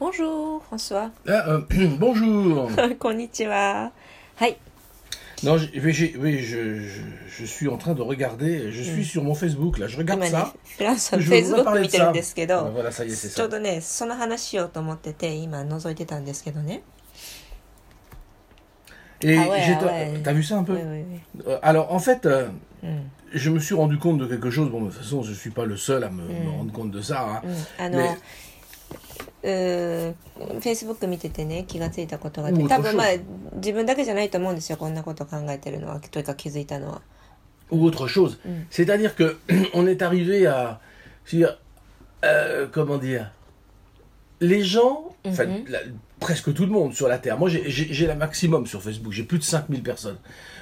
Bonjour, François. Ah, euh, bonjour. こんにちは。はい。 Non, j'ai- mais j'ai- oui, je, je, je suis en train de regarder. Je suis sur mon Facebook là. Je 今 regarde ね ça.、フランスの Je voudrais Facebook parler 見 de てる ça. んですけ Ah, ど、 Voilà, ça y est, c'est ちょう ça. どね、その話しようと思ってて、今覗いてたんですけどね。 Et Ah ouais, j'ai- ah ouais. t'as vu ça un peu はいはいはい Euh, Alors, en fait, euh, うん。 je me suis rendu compte de quelque chose. Bon, de toute façon, je suis pas le seul à me, me rendre compte de ça. hein. う んあの、ねうー Facebook 見ててね気がついたことがあってうん多分まあ面自分だけじゃないと思うんですよこんなこと考えてるのはというか気づいたのは Ou autre chose. C'est-à-dire que on est arrivé à, je veux dire, euh, comment dire, les gens, enfin, la- presque tout le monde sur la terre. Moi, j'ai- j'ai j'ai la maximum sur Facebook. J'ai plus de 5000 personnes.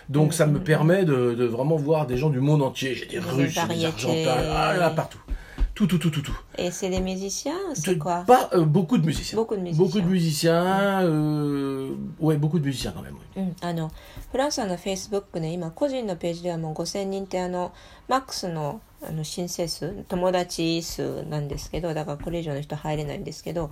Donc, ça me permet de, de vraiment voir des gens du monde entier. J'ai des Des Russes, j'ai des variétés. Argentins, ah, là, partout. Tout, tout, tout, tout, tout. Et c'est des musiciens c'est quoi Pas euh, beaucoup de musiciens. Beaucoup de musiciens. Beaucoup de musiciens. euh, ouais, beaucoup de musiciens quand même. うん、あのフランスのフェイスブックね今個人のページではもう5000人ってあのマックスのあの申請数友達数なんですけどだからこれ以上の人入れないんですけど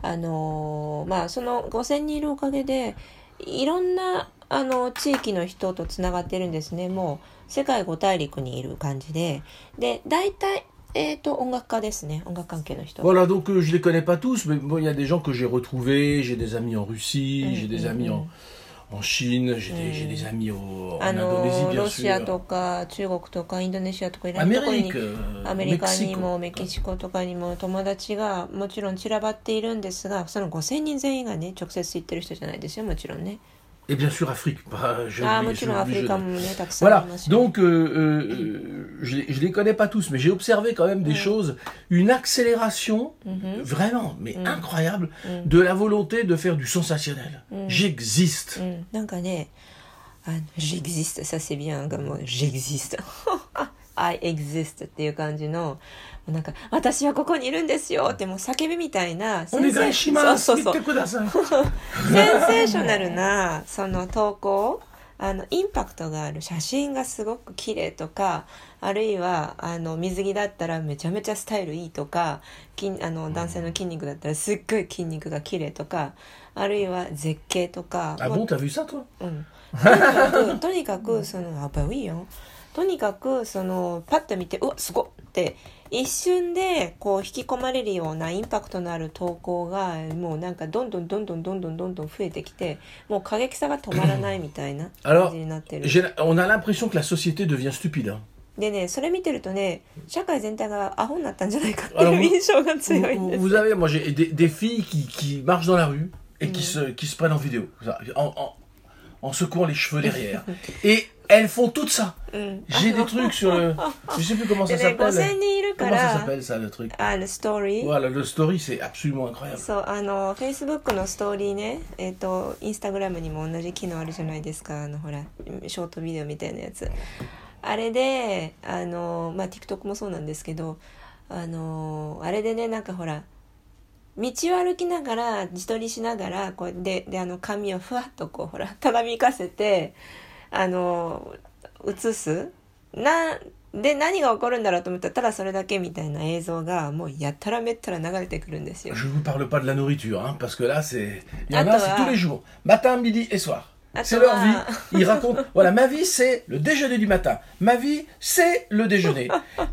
あのーまあその5000人いるおかげでいろんなあの地域の人とつながってるんですねもう世界5大陸にいる感じでで大体えっ、と音楽家ですね音楽関係の人 Voilà, donc euh, je les connais pas tous, mais bon, il y a des gens que j'ai retrouvés, j'ai des amis en Russie, j'ai des amis en, en Chine, j'ai des, j'ai des amis au, en あの Indonésie, bien ロシア sûr. とか中国とかインドネシアとかいろんなところに Amérique, euh, アメリカに Mexico. もメキシコとかにも友達がもちろん散らばっているんですがその5,000人全員がね直接行ってる人じゃないですよもちろんね Et bien sûr, Afrique. Ah, moi, tu Afrique comme Voilà. Donc, euh, euh je ne les connais pas tous, mais j'ai observé quand même des mm. choses, une accélération mm-hmm. vraiment, mais mm. incroyable, mm. de la volonté de faire du sensationnel. J'existe. J'existe, ça c'est bien comme j'existe. I exist」っていう感じのなんか「私はここにいるんですよ」ってもう叫びみたいなお願いします。そうそうそう。見てください。センセーショナルなその投稿あのインパクトがある写真がすごく綺麗とかあるいはあの水着だったらめちゃめちゃスタイルいいとか筋あの男性の筋肉だったらすっごい筋肉が綺麗とかあるいは絶景とか Ah もうん、とにかくとにかくそのあバウィーよとにかくそのパッと見てうわすごっって一瞬でこう引き込まれるようなインパクトのある投稿がもうなんかどんどんどんどんどんどんどん増えてきてもう過激さが止まらないみたいな感じになってる。Alors, でね、それ見てるとね、社会全体がアホになったんじゃないかっていう印象が強いんです。Vous avez, moi, j'ai des, des elles font tout ça. うん、J'ai des trucs sur le... Je sais plus comment で ça ね s'appelle. 5000人いるか Comment ça ら s'appelle ça le truc? あのストーリー Voilà, le story c'est absolument incroyable. そうあのフェイスブックのストーリーねえっ、とインスタグラムにも同じ機能あるじゃないですかあのほらショートビデオみたいなやつあれであのまあ TikTok もそうなんですけどあのあれでねなんかほら道を歩きながら自撮りしながらこうでであの髪をふわっとこうほらただみかせてあの映すなで何が起こるんだろうと思ったらただそれだけみたいな映像がもうやったらめったら流れてくるんですよ。 Je vous parle pas de la nourriture, hein, parce que là c'est... Il y en a, Attends, c'est ah. tous les jours. Matin, midi et soir. C'est Attends, leur vie. ah. Ils racontent, voilà, ma vie c'est le déjeuner du matin. Ma vie c'est le déjeuner.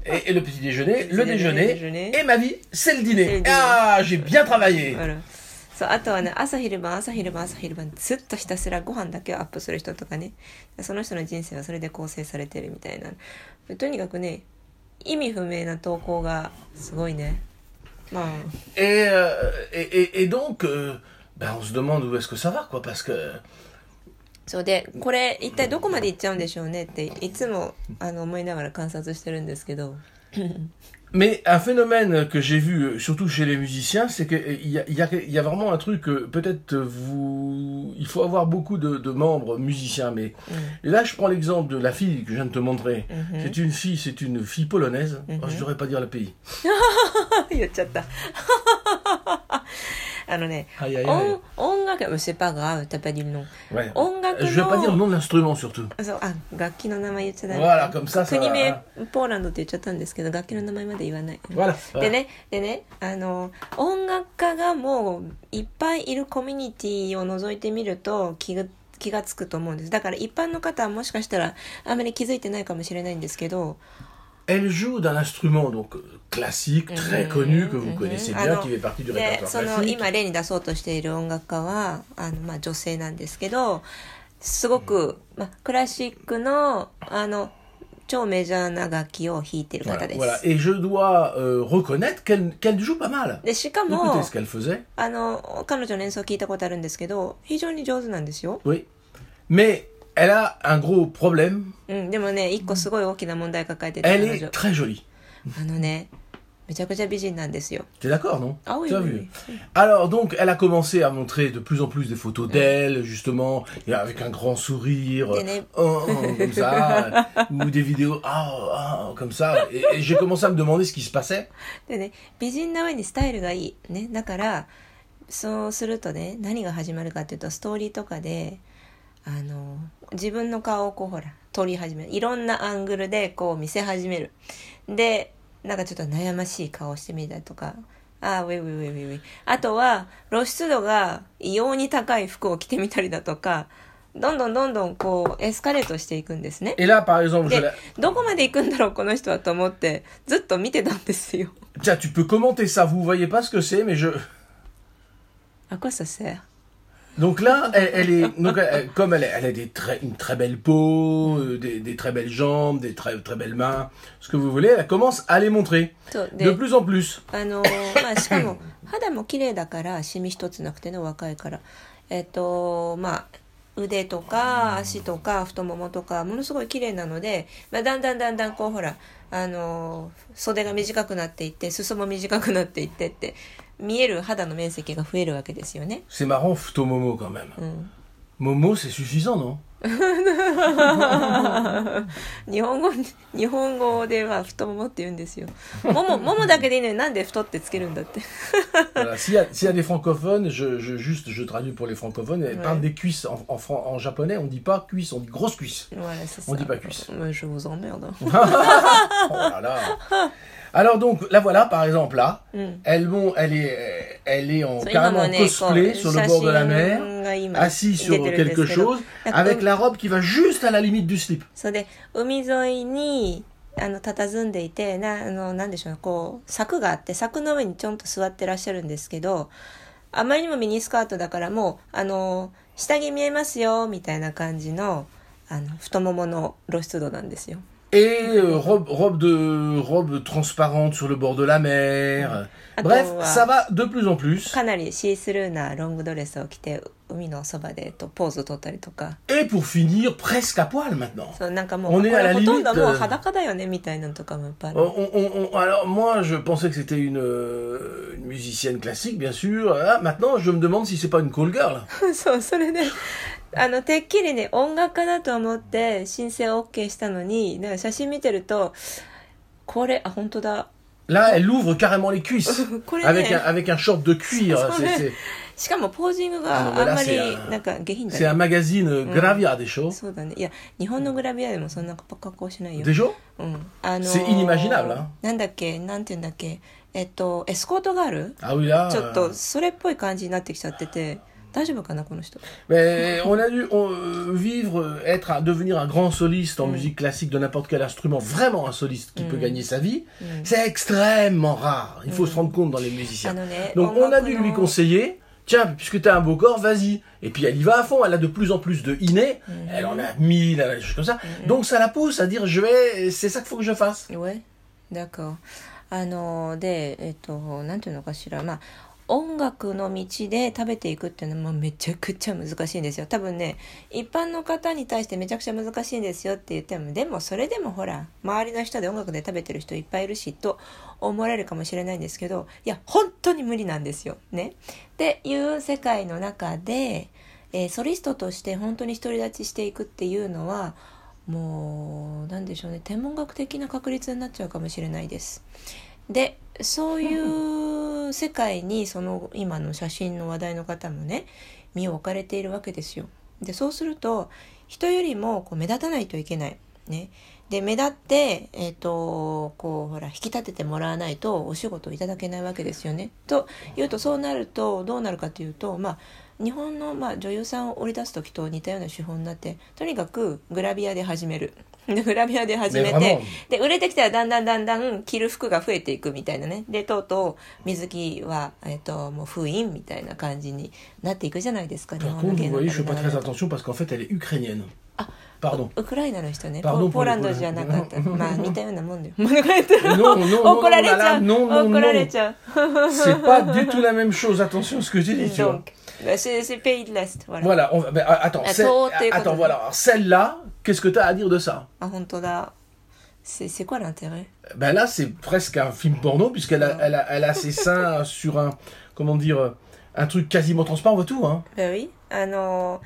Et, et le petit déjeuner, le Le déjeuner. déjeuner. Et ma vie c'est le dîner. C'est le dîner. Ah, j'ai bien travaillé. あら そうあとはね朝昼晩朝昼晩朝昼晩ずっとひたすらご飯だけをアップする人とかね。その人の人生はそれで構成されてるみたいな。とにかくね意味不明な投稿がすごいね。まあ。euh, et, et- et donc, euh, ben, on se demande où est-ce que ça va, quoi, parce que... そうでこれ一体どこまで行っちゃうんでしょうねっていつもあの思いながら観察してるんですけど Mais un phénomène que j'ai vu, euh, surtout chez les musiciens, c'est qu'il y a, il y, a, y a vraiment un truc, euh, peut-être euh, vous... Il faut avoir beaucoup de, de membres musiciens, mais... Et là, je prends l'exemple de la fille que je viens de te montrer. Mhm. C'est une fille, c'est une fille polonaise. Oh, je ne devrais pas dire le pays. あのね Aïe, aïe, aïe. 音音楽 je sais pas grave t'as pas dit le nom Ouais. 音楽 Je vais pas の dire le nom de l'instrument, surtout. そうあ楽器の名前言っちゃダメ Voilà, comme ça, ça 国 va. 名 hein. ポーランドって言っちゃったんですけど楽器の名前まで言わない、Voilà. でねでねあの音楽家がはもういっぱいいるコミュニティを覗いてみると気が気がつくと思うんですだから一般の方はもしかしたらあんまり気づいてないかもしれないんですけど Elle joue d'un instrument donc classique, très connu, que vous connaissez bien, qui fait partie du で répertoire その classique. 今例に出そうとしている音楽家はあの、まあ、女性なんですけどすごく、まあ、クラシックのあの超メジャーな楽器を弾いてる Voilà, 方です。voilà. Et je dois euh, reconnaître qu'elle qu'elle joue pas mal. でしかも Écoutez ce qu'elle faisait. あの彼女の演奏聞いたことあるんですけど非常に上手なんですよ。Oui. Mais elle a un gros problème. うん、でもね一個すごい大きな問題抱えてて Elle 彼 est 女 très jolie. あのねめちゃくちゃ美人なんですよ。 T'es d'accord, non Ah oui, Tu as oui, vu oui. Alors, donc, elle a commencé à montrer de plus en plus des photos d'elle, justement, et avec un grand sourire, Des nez. oh, oh, comme ça, ou des vidéos, ah, ah, comme ça. Et, et j'ai commencé à me demander ce qui se passait. でね美人な上にスタイルがいいねだからそうするとね何が始まるかっていうとストーリーとかで あの自分の顔をこうほら撮り始める。いろんなアングルでこう見せ始める。でなんかちょっと悩ましい顔してみたりとか。あーウェイウェイウェイウェイウェイ。あとは露出度が異様に高い服を着てみたりだとか。どんどんどんどんこうエスカレートしていくんですね。でどこまで行くんだろうこの人はと思ってずっと見てたんですよ。Tiens, tu peux commenter ça. Vous voyez pas ce que c'est, mais je. À quoi ça sert Donc là, elle, elle est, donc elle- comme elle, elle a des très, une très belle peau, euh, des, des très belles jambes, des très, très belles mains, ce que vous voulez, elle commence à les montrer. De で plus en plus. あのまあしかも肌も綺麗だからシミ一つなくてね若いからえっとまあ腕とか足とか太ももとかものすごい綺麗なので、まあ、だんだんだんだんこうほらあの袖が短くなっていって裾も短くなっていってって見える肌の面積が増えるわけですよね。スマホ太ももが。うん。ももせ suffisant. 日本語日本語では太ももって言うんですよ。ももももだけでいいのになんで太ってつけるんだって。 Voilà, S'il y, a- s'il y a des francophones, je, je- juste, je traduis pour les francophones, elles Ouais. parlent des cuisses. En, en, fran- en japonais, on dit pas cuisse, on dit grosse cuisse. Voilà, c'est On ça. dit pas cuisse. Mais je vous emmerde. Oh là là. Alors donc, la voilà, par exemple, là. Mm. Elle, bon, elle, est, elle est en そう carrément 今もね cosplay こう sur le bord de la 写 mer, 真が今 が今出てるんですけど、avec la。そうで海沿いにあの佇んでいてなあのなんでしょうこう柵があって柵の上にちょんと座ってらっしゃるんですけど、あまりにもミニスカートだからもうあの下着見えますよみたいな感じのあの太ももの露出度なんですよ。え、ロ euh, robe, robe, de, robe transparente sur le bord de la mer. Bref, ça va de plus en plus. Et pour finir, presque à poil maintenant. on est à la limite. On, alors moi, je pensais que c'était une, euh, musicienne classique, bien sûr. Ah, maintenant, je me demande si c'est pas une call girl. あの、てっきりね、音楽家だと思って申請 OK したのに、なんか写真見てると、これ、あ、本当だ。Là, elle ouvre carrément les cuisses. avec, un, avec un short de cuir. C'est しかもポージングあのがあんまりだからなんか下品だ c'est un ね magazine euh, Gravia des shows. そうだねいや日本のグラビアでもそんな格好しないよ Des shows うんあの C'est inimaginable, hein. なんだっけなんて言うんだっけえっとエスコートガール Ah oui, là. ちょっ euh, とそれっぽい感じになってきちゃってて大丈夫かなこの人 Mais on a dû on, euh, vivre, euh, être, un- devenir un grand soliste en musique classique de n'importe quel instrument, vraiment un soliste qui peut gagner sa vie, c'est extrêmement rare. Il faut se rendre compte dans les musiciens. Ah non, mais Donc on on a va dû comment- lui conseiller, tiens, puisque tu as un beau corps, vas-y. Et puis elle y va à fond, elle a de plus en plus de inné, elle en a mille, elle a des choses comme ça. Donc ça la pousse à dire, je vais, c'est ça qu'il faut que je fasse. Ouais d'accord あのでえっとなんていうのかしらまあ 音楽の道で食べていくっていうのはめちゃくちゃ難しいんですよ。多分ね一般の方に対してめちゃくちゃ難しいんですよって言ってもでもそれでもほら周りの人で音楽で食べてる人いっぱいいるしと思われるかもしれないんですけどいや本当に無理なんですよ。ね。っていう世界の中で、えーソリストとして本当に独り立ちしていくっていうのはもう何でしょうね。天文学的な確率になっちゃうかもしれないです。でそういう世界にその今の写真の話題の方もね身を置かれているわけですよ。でそうすると人よりもこう目立たないといけない。ね、で目立って、えー、とこうほら引き立ててもらわないとお仕事をいただけないわけですよね。というとそうなるとどうなるかというと、まあ、日本の、まあ、女優さんを織り出す時と似たような手法になってとにかくグラビアで始める。グラビアで始めてで売れてきたらだんだんだんだん着る服が増えていくみたいなねでとうとう水着は、えー、ともう封印みたいな感じになっていくじゃないですか日本の。ウクライナの人ね、ポーランドじゃなかった。まあ、似たようなもんだ。怒られちゃう。怒られちゃう。Donc, c'est c'est pays de l'Est. Voilà. Voilà, on va- ben, attends, Attends, celle- t'es- attends, voilà. Alors, Celle-là, qu'est-ce que tu as à dire de ça あ、本当だ。C'est c'est quoi l'intérêt Ben là, c'est presque un film porno, puisqu'elle a, elle a, elle a ses seins sur un, comment dire, euh, un truc quasiment transparent, on voit tout, hein. えoui あの、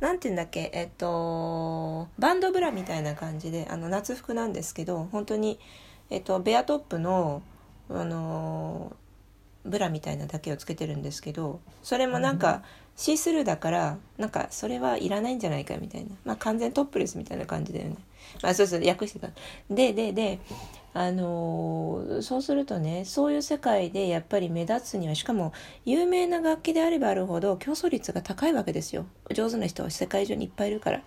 なんて言うんだっけ、えっと、バンドブラみたいな感じで、あの、夏服なんですけど、本当に、えっと、ベアトップの、あの、 ブラみたいなだけをつけてるんですけど、それもなんか、シースルーだから、なんか、それはいらないんじゃないかみたいな。まあ、完全トップレスみたいな感じだよね。まあ、そうそう、訳してた。で、で、で、あのーそうするとねそういう世界でやっぱり目立つにはしかも有名な楽器であればあるほど競争率が高いわけですよ上手な人は世界中にいっぱいいるから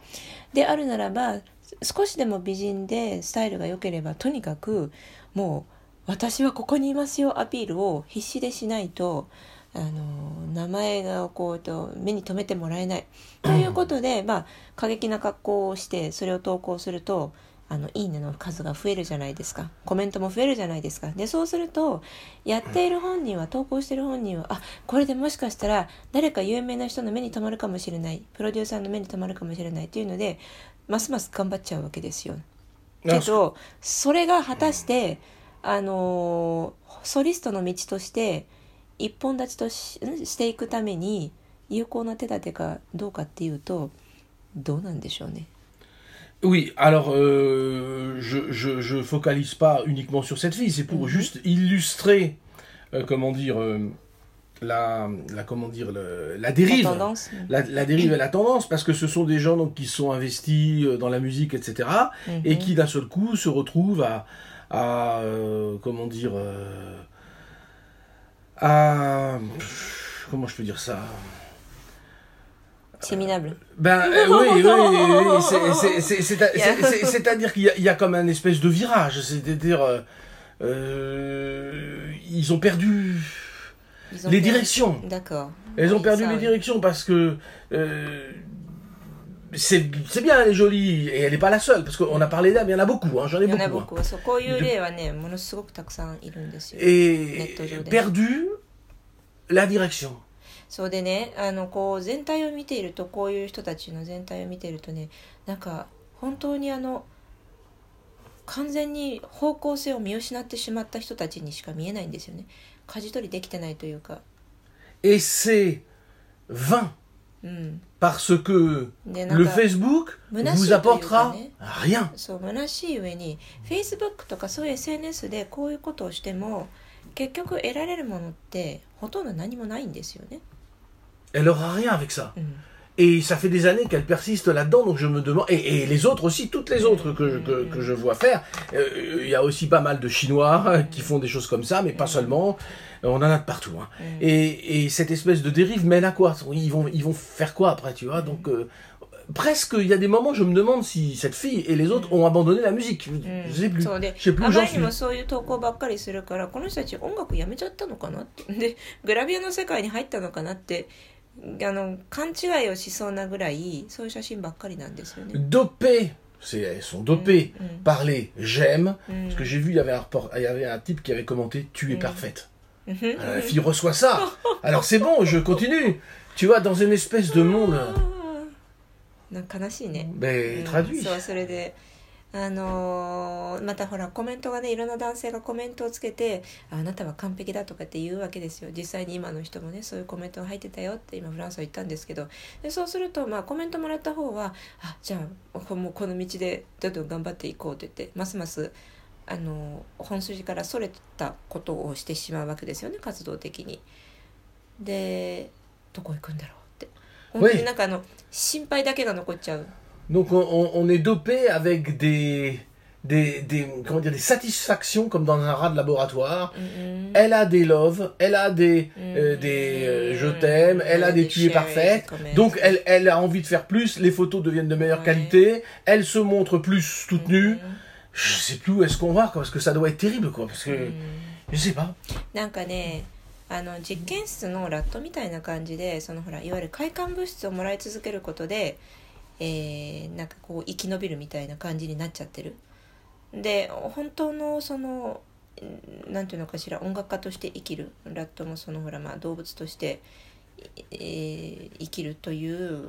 であるならば少しでも美人でスタイルが良ければとにかくもう私はここにいますよアピールを必死でしないとあの名前がこうと目に留めてもらえない。ということで、まあ、過激な格好をしてそれを投稿するとあのいいねの数が増えるじゃないですか。コメントも増えるじゃないですか。でそうするとやっている本人は投稿している本人はあこれでもしかしたら誰か有名な人の目に留まるかもしれない。プロデューサーの目に留まるかもしれない。というのでますます頑張っちゃうわけですよ。けどそれが果たして、あのーソリストの道として一本立ちとししていくために有効な手立てかどうかっていうとどうなんでしょうね。 Oui, alors euh, je, je, je focalise pas uniquement sur cette fille, c'est pour Mhm. juste illustrer, euh, comment dire, euh, la, la, comment dire, le- la dérive. La tendance. La, la dérive et la tendance, parce que ce sont des gens donc, qui sont investis euh, dans la musique, etc., et Mhm. qui d'un seul coup se retrouvent à, à euh, comment dire, euh, à, pff, comment je peux dire ça? C'est minable. Ben euh, oui, oui, oui, oui, c'est- c'est- c'est- c'est- c'est- c'est- c'est-à-dire qu'il y, a- il y a comme un espèce de virage, c'est-à-dire ils ont perdu Ils ont les perdu- directions. D'accord. Elles ont perdu ça, les directions parce que c'est bien, elle est jolie, et elle n'est pas la seule, parce qu'on a parlé d'âme, il y en a beaucoup, hein, j'en ai beaucoup. Il y en a beaucoup, hein. so, et perdu la direction. そうでねあのこう全体を見ているとこういう人たちの全体を見ているとねなんか本当にあの完全に方向性を見失ってしまった人たちにしか見えないんですよね舵取りできてないというか。Et c'est 20 Mm. Parce que le Facebook vous apportera rien. そう、虚しい上に、Facebook とかそういう SNS でこういうことをしても、結局得られるものってほとんど何もないんですよね。Elle aura rien avec ça. Mm. Et ça fait des années qu'elle persiste là-dedans, donc je me demande. Et, et les autres aussi, toutes les autres que, je- que, que je vois faire. euh, Il y a aussi pas mal de Chinois qui font des choses comme ça, mais pas seulement. On en a de partout. hein. Et, et cette espèce de dérive mène à quoi ils vont, ils vont faire quoi après, tu vois Donc euh, presque, il y a des moments, je me demande si cette fille et les autres ont abandonné la musique. Je, je sais plus. そうで Je sais plus あ où ま j'en りに suis. もそういう投稿ばっかりするからこの人たち音楽やめちゃったのかなってでグラビアの世界に入ったのかなって あの勘違いをしそうなぐらいそういう写真ばっかりなんですよね。 Dopés, c'est, elles sont dopées Mm, mm. par les j'aime. Mm. Parce que j'ai vu, il y avait un, report, il y avait un type qui avait commenté Tu es Mm. parfaite. うん Alors, la fille reçoit ça. Alors c'est bon, je continue. Tu vois, dans une espèce de monde. なんか悲しいね。 Ben, うん traduit. あのーまたほらコメントがねいろんな男性がコメントをつけてあなたは完璧だとかって言うわけですよ実際に今の人もねそういうコメントが入ってたよって今フランスは言ったんですけどでそうするとまあコメントもらった方はあじゃあもうこの道でどんどん頑張っていこうって言ってますますあの本筋からそれたことをしてしまうわけですよね活動的に。でどこ行くんだろうって本当になんかあの心配だけが残っちゃう。Donc on, on- on est dopé avec des, des, des, comment dire, des satisfactions comme dans un rat de laboratoire. Elle a des loves, elle a des, euh, des euh, je t'aime, elle a des tués parfaits. Donc elle, elle a envie de faire plus, les photos deviennent de meilleure qualité, elle se montre plus toute nue. Je sais plus où est-ce qu'on va, quoi, parce que ça doit être terrible, quoi, parce que je sais pas. なんかねあの実験室のラットみたいな感じでそのほらいわゆる快感物質をもらい続けることで、 えー、なんかこう生き延びるみたいな感じになっちゃってる。で本当のそのなんていうのかしら音楽家として生きるラットもそのほらまあ動物として、えー、生きるという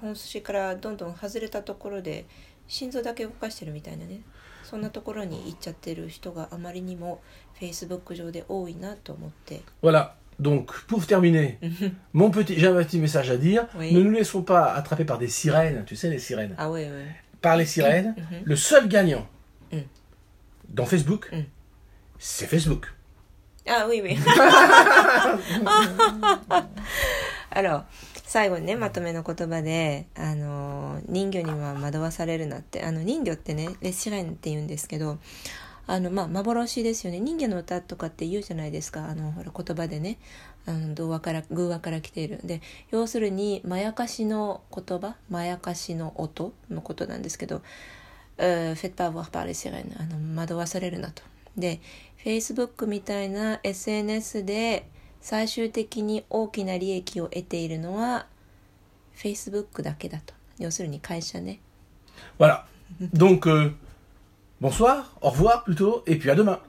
本筋からどんどん外れたところで心臓だけ動かしてるみたいなねそんなところに行っちゃってる人があまりにもフェイスブック上で多いなと思って。Voilà. Donc, pour terminer, mon petit, j'ai un petit message à dire. Oui. Ne nous laissons pas attraper par des sirènes, tu sais, les sirènes. Ah oui, oui. Par les sirènes, le seul gagnant dans Facebook, mm. c'est Facebook. Ah oui, oui. Alors, 最後にねまとめの言葉であの人魚には惑わされるなってあの人魚ってねレシレンって言うんですけど あのまあ幻ですよね人魚の歌とかって言うじゃないですかあのほら言葉でねあの童話から偶話から来ているで要するにまやかしの言葉まやかしの音のことなんですけどフェッパーワーパーレシレンあの惑わされるなと。で Facebook みたいな SNS で最終的に大きな利益を得ているのは Facebook だけだと。要するに会社ね。Voilà. Donc, bonsoir, au revoir plutôt, et puis à demain.